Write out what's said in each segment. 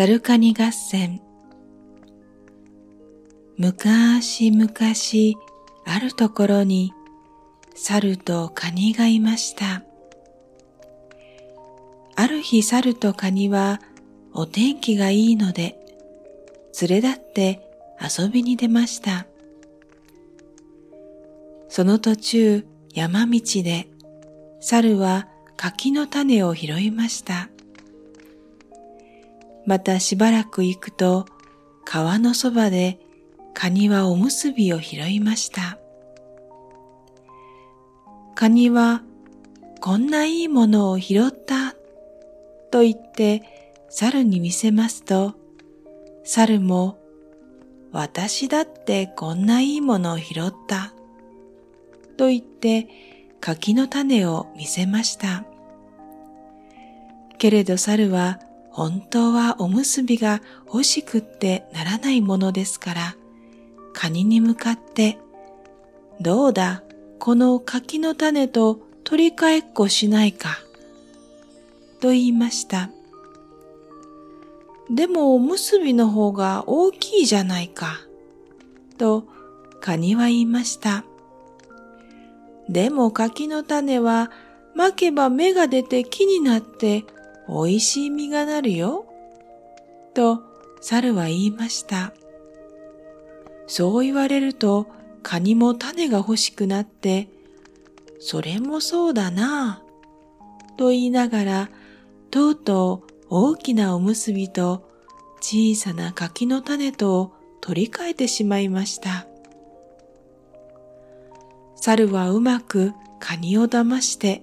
サルカニ合戦むかしむかしあるところに猿とカニがいました。ある日猿とカニはお天気がいいので連れ立って遊びに出ました。その途中山道で猿は柿の種を拾いました。またしばらく行くと川のそばでカニはおむすびを拾いました。カニはこんないいものを拾ったと言って猿に見せますと、猿も私だってこんないいものを拾ったと言って柿の種を見せました。けれど猿は本当はおむすびが欲しくってならないものですから、カニに向かって、どうだ、この柿の種と取り替えっこしないか、と言いました。でもおむすびの方が大きいじゃないか、とカニは言いました。でも柿の種は巻けば芽が出て木になって美味しい実がなるよ。と猿は言いました。そう言われるとカニも種が欲しくなって、それもそうだなぁ、と言いながら、とうとう大きなおむすびと小さな柿の種とを取り替えてしまいました。猿はうまくカニを騙して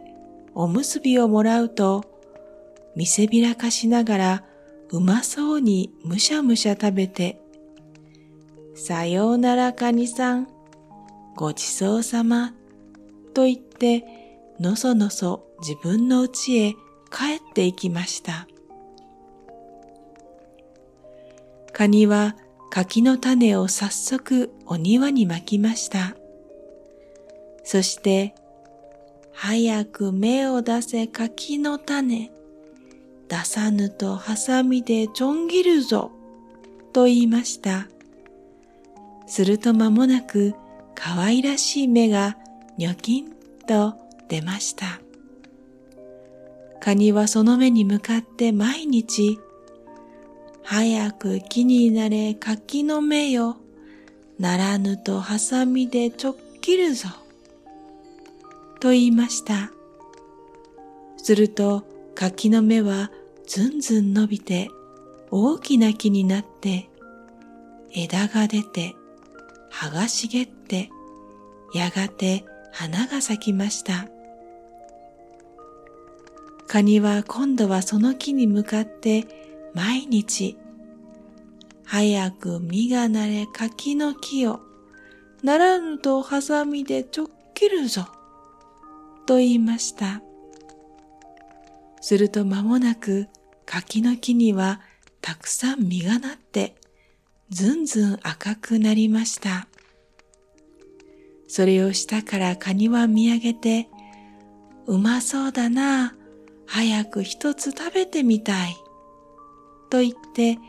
おむすびをもらうと、見せびらかしながらうまそうにむしゃむしゃ食べて、さようならカニさん、ごちそうさま、と言ってのそのそ自分の家へ帰っていきました。カニは柿の種を早速お庭に巻きました。そして、早く芽を出せ柿の種。出さぬとハサミでちょん切るぞ。と言いました。すると間もなく可愛らしい芽がニョキンと出ました。カニはその目に向かって毎日、早く木になれ柿の芽よ。ならぬとハサミでちょっ切るぞ。と言いました。すると柿の芽はずんずん伸びて大きな木になって枝が出て葉が茂ってやがて花が咲きました。カニは今度はその木に向かって毎日早く実がなれ柿の木をならぬとハサミでちょっ切るぞと言いました。すると間もなく柿の木にはたくさん実がなってずんずん赤くなりました。それを下からカニは見上げて、うまそうだな早く一つ食べてみたい。と言って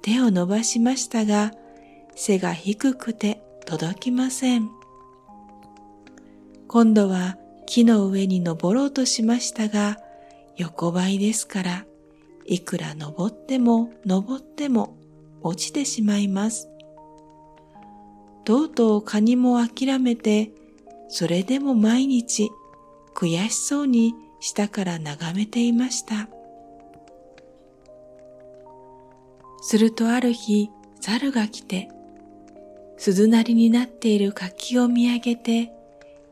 手を伸ばしましたが、背が低くて届きません。今度は木の上に登ろうとしましたが、横ばいですから、いくら登っても登っても落ちてしまいます。とうとうカニも諦めて、それでも毎日悔しそうに下から眺めていました。するとある日、猿が来て、鈴なりになっている柿を見上げて、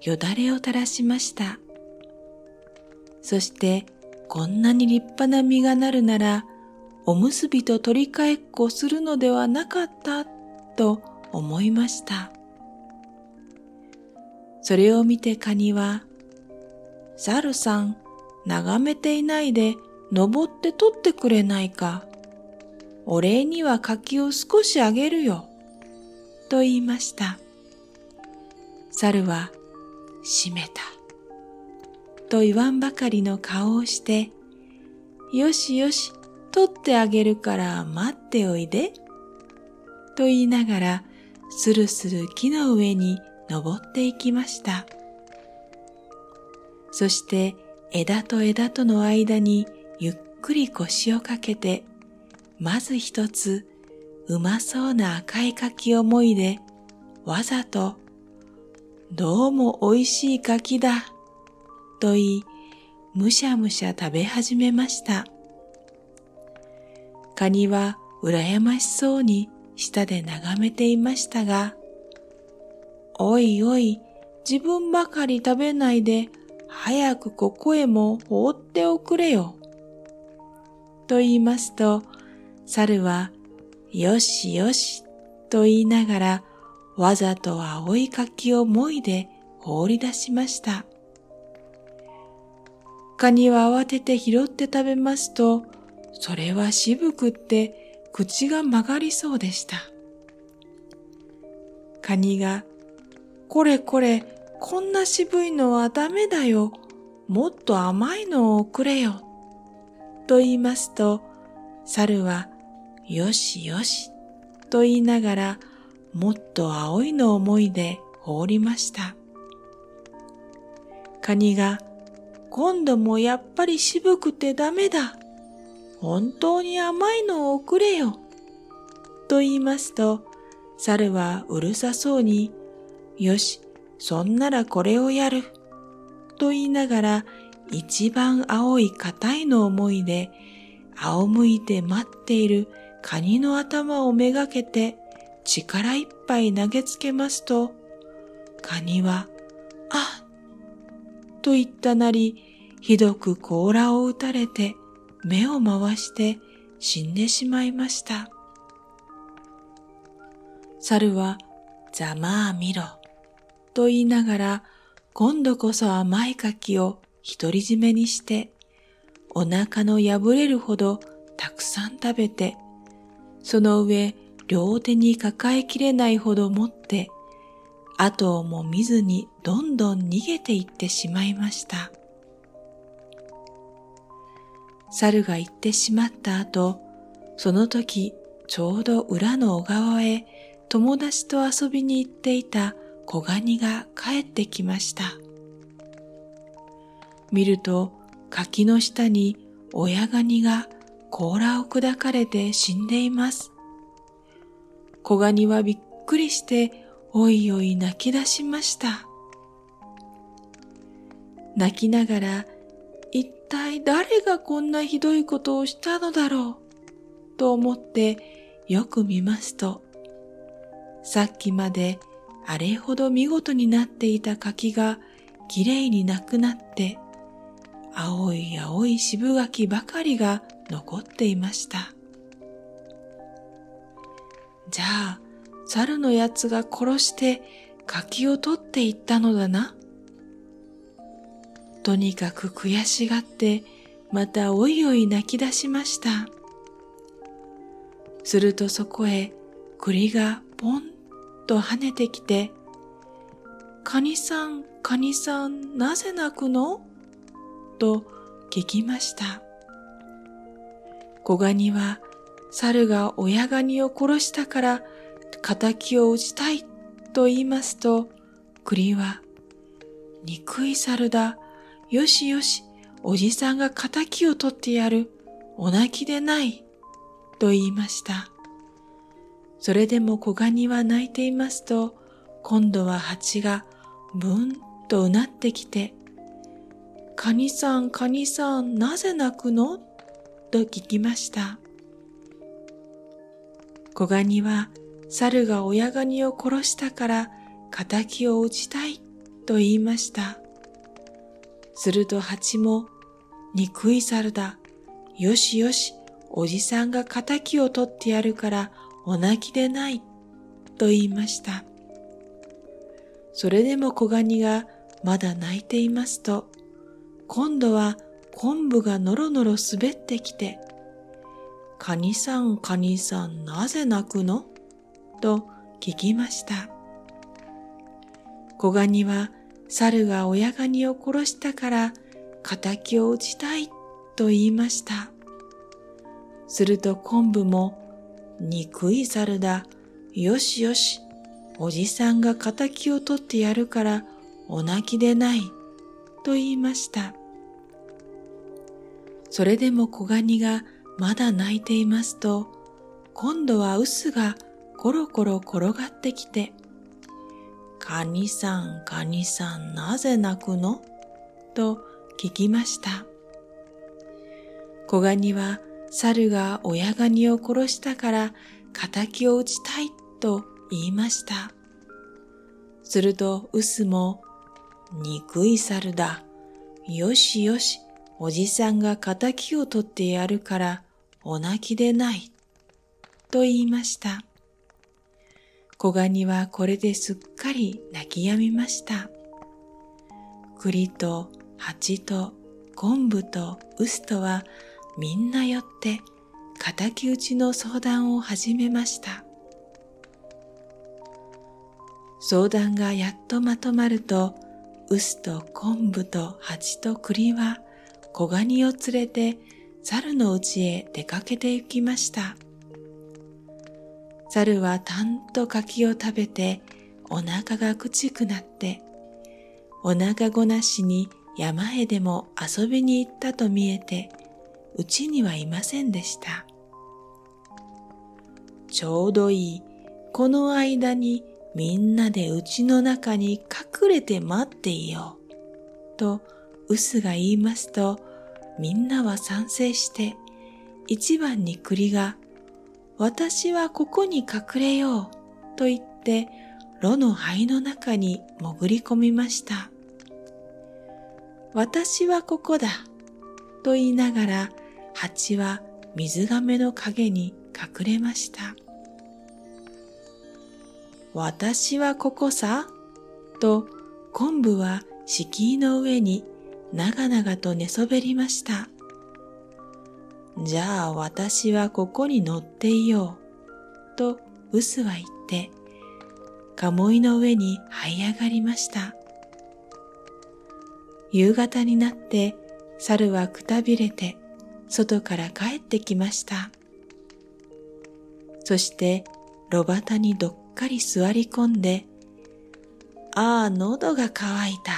よだれを垂らしました。そして、こんなに立派な実がなるなら、おむすびと取り替えっこするのではなかった、と思いました。それを見てカニは、猿さん、眺めていないで登って取ってくれないか。お礼には柿を少しあげるよ。と言いました。猿は、閉めた。と言わんばかりの顔をして、よしよし、取ってあげるから待っておいで。と言いながら、するする木の上に登っていきました。そして枝と枝との間にゆっくり腰をかけて、まず一つうまそうな赤い柿をもいで、わざと、どうも美味しい柿だ、と言い、むしゃむしゃ食べ始めました。カニは羨ましそうに下で眺めていましたが、おいおい、自分ばかり食べないで、早くここへも放っておくれよ。と言いますと、猿は、よしよし、と言いながら、わざと青い柿をもいで放り出しました。カニは慌てて拾って食べますと、それは渋くって口が曲がりそうでした。カニが、これこれ、こんな渋いのはダメだよ。もっと甘いのをくれよ。と言いますと、猿は、よしよし、と言いながら、もっと青いの思いで放りました。カニが、今度もやっぱり渋くてダメだ。本当に甘いのをくれよ。と言いますと、猿はうるさそうに、よし、そんならこれをやる。と言いながら、一番青い硬いの思いで、仰向いて待っているカニの頭をめがけて力いっぱい投げつけますと、カニは、あと言ったなり、ひどく甲羅を打たれて、目を回して死んでしまいました。猿は、ざまあ見ろ、と言いながら、今度こそ甘い柿を独り占めにして、お腹の破れるほどたくさん食べて、その上両手に抱えきれないほど持って、後をも見ずにどんどん逃げていってしまいました。猿が行ってしまった後、その時ちょうど裏の小川へ友達と遊びに行っていた小ガニが帰ってきました。見ると柿の下に親ガニが甲羅を砕かれて死んでいます。小ガニはびっくりしておいおい泣き出しました。泣きながら一体誰がこんなひどいことをしたのだろうと思ってよく見ますと、さっきまであれほど見事になっていた柿がきれいになくなって、青い青い渋柿ばかりが残っていました。じゃあ、猿のやつが殺して柿を取っていったのだな。とにかく悔しがって、またおいおい泣き出しました。するとそこへ栗がポンと跳ねてきて、カニさん、カニさん、なぜ泣くの？と聞きました。小ガニは猿が親ガニを殺したから仇を討ちたいと言いますと、栗は、憎い猿だ、よしよし、おじさんが仇を取ってやる。お泣きでない。と言いました。それでも小ガニは泣いていますと、今度は蜂がブンとうなってきて、カニさん、カニさん、なぜ泣くの？と聞きました。小ガニは猿が親ガニを殺したから仇を討ちたいと言いました。すると蜂も、憎い猿だ。よしよし、おじさんが仇を取ってやるからお泣きでない。と言いました。それでも小ガニがまだ泣いていますと、今度は昆布がのろのろ滑ってきて、カニさん、カニさん、なぜ泣くの？と聞きました。小ガニは猿が親ガニを殺したから仇を討ちたいと言いました。すると昆布も、憎い猿だ。よしよし。おじさんが仇を取ってやるからお泣きでない。と言いました。それでも小ガニがまだ泣いていますと、今度は臼がコロコロ転がってきて、カニさん、カニさん、なぜ泣くの？と聞きました。小ガニは猿が親ガニを殺したから仇を討ちたいと言いました。すると臼も、憎い猿だ。よしよし、おじさんが仇を取ってやるからお泣きでない。と言いました。小ガニはこれですっかり泣き止みました。栗と蜂と昆布と臼とはみんな寄って敵討ちの相談を始めました。相談がやっとまとまると、臼と昆布と蜂と栗は小ガニを連れて猿の家へ出かけて行きました。猿はたんと柿を食べてお腹がくちくなってお腹ごなしに山へでも遊びに行ったと見えてうちにはいませんでした。ちょうどいいこの間にみんなでうちの中に隠れて待っていよう。とウスが言いますと、みんなは賛成して、一番に栗が、私はここに隠れようと言って、炉の灰の中に潜り込みました。私はここだと言いながら、蜂は水亀の影に隠れました。私はここさと昆布は敷居の上に長々と寝そべりました。じゃあ私はここに乗っていよう。と、ウスは言って、鴨居の上に這い上がりました。夕方になって、猿はくたびれて、外から帰ってきました。そして、炉端にどっかり座り込んで、ああ、喉が渇いた。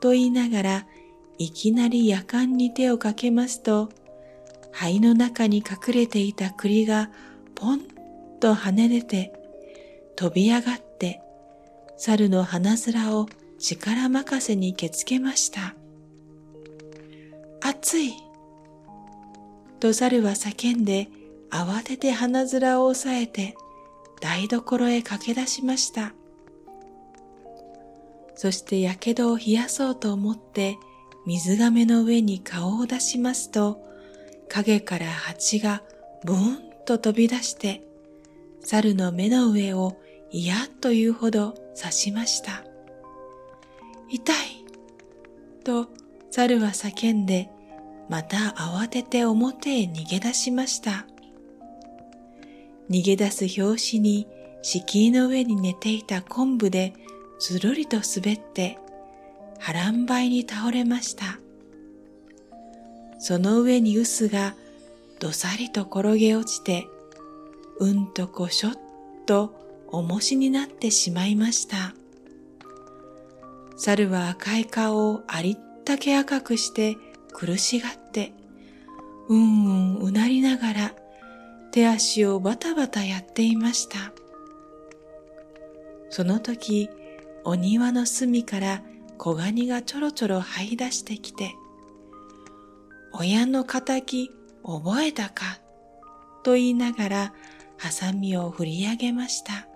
と言いながらいきなり夜間に手をかけますと、灰の中に隠れていた栗がポンと跳ね出て、飛び上がって猿の鼻面を力任せにけつけました。熱いと猿は叫んで慌てて鼻面を押さえて台所へ駆け出しました。そして火傷を冷やそうと思って水亀の上に顔を出しますと、影から蜂がブーンと飛び出して、猿の目の上を嫌というほど刺しました。痛いと猿は叫んで、また慌てて表へ逃げ出しました。逃げ出す拍子に敷居の上に寝ていた昆布でつるりと滑って波乱灰に倒れました。その上に臼がどさりと転げ落ちて、うんとこしょっと重しになってしまいました。猿は赤い顔をありったけ赤くして苦しがって、うんうんうなりながら手足をバタバタやっていました。その時、お庭の隅から小ガニがちょろちょろ這い出してきて、親の仇覚えたか？と言いながらハサミを振り上げました。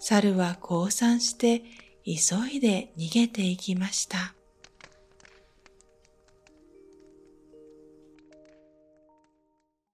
猿は降参して急いで逃げていきました。